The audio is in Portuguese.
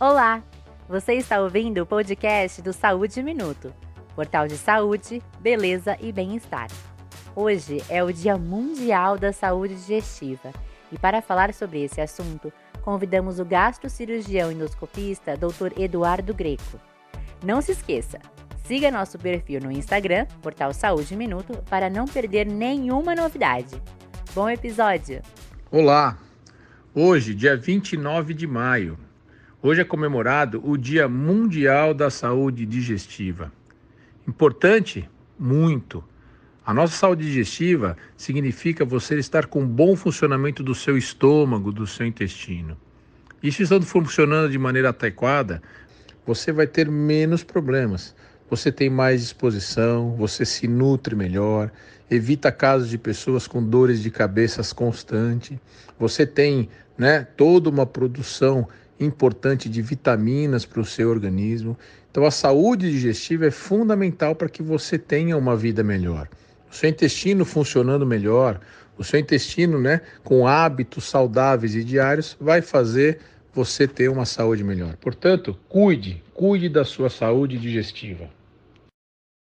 Olá! Você está ouvindo o podcast do Saúde Minuto, portal de saúde, beleza e bem-estar. Hoje é o Dia Mundial da Saúde Digestiva e para falar sobre esse assunto, convidamos o gastrocirurgião endoscopista Dr. Eduardo Greco. Não se esqueça, siga nosso perfil no Instagram, portal Saúde Minuto, para não perder nenhuma novidade. Bom episódio! Olá! Hoje, dia 29 de maio, Hoje é comemorado o Dia Mundial da Saúde Digestiva. Importante? Muito. A nossa saúde digestiva significa você estar com bom funcionamento do seu estômago, do seu intestino. Isso estando funcionando de maneira adequada, você vai ter menos problemas. Você tem mais disposição, você se nutre melhor, evita casos de pessoas com dores de cabeças constante. Você tem, né, toda uma produção importante de vitaminas para o seu organismo. Então, a saúde digestiva é fundamental para que você tenha uma vida melhor. O seu intestino funcionando melhor, o seu intestino, né, com hábitos saudáveis e diários, vai fazer você ter uma saúde melhor. Portanto, cuide, cuide da sua saúde digestiva.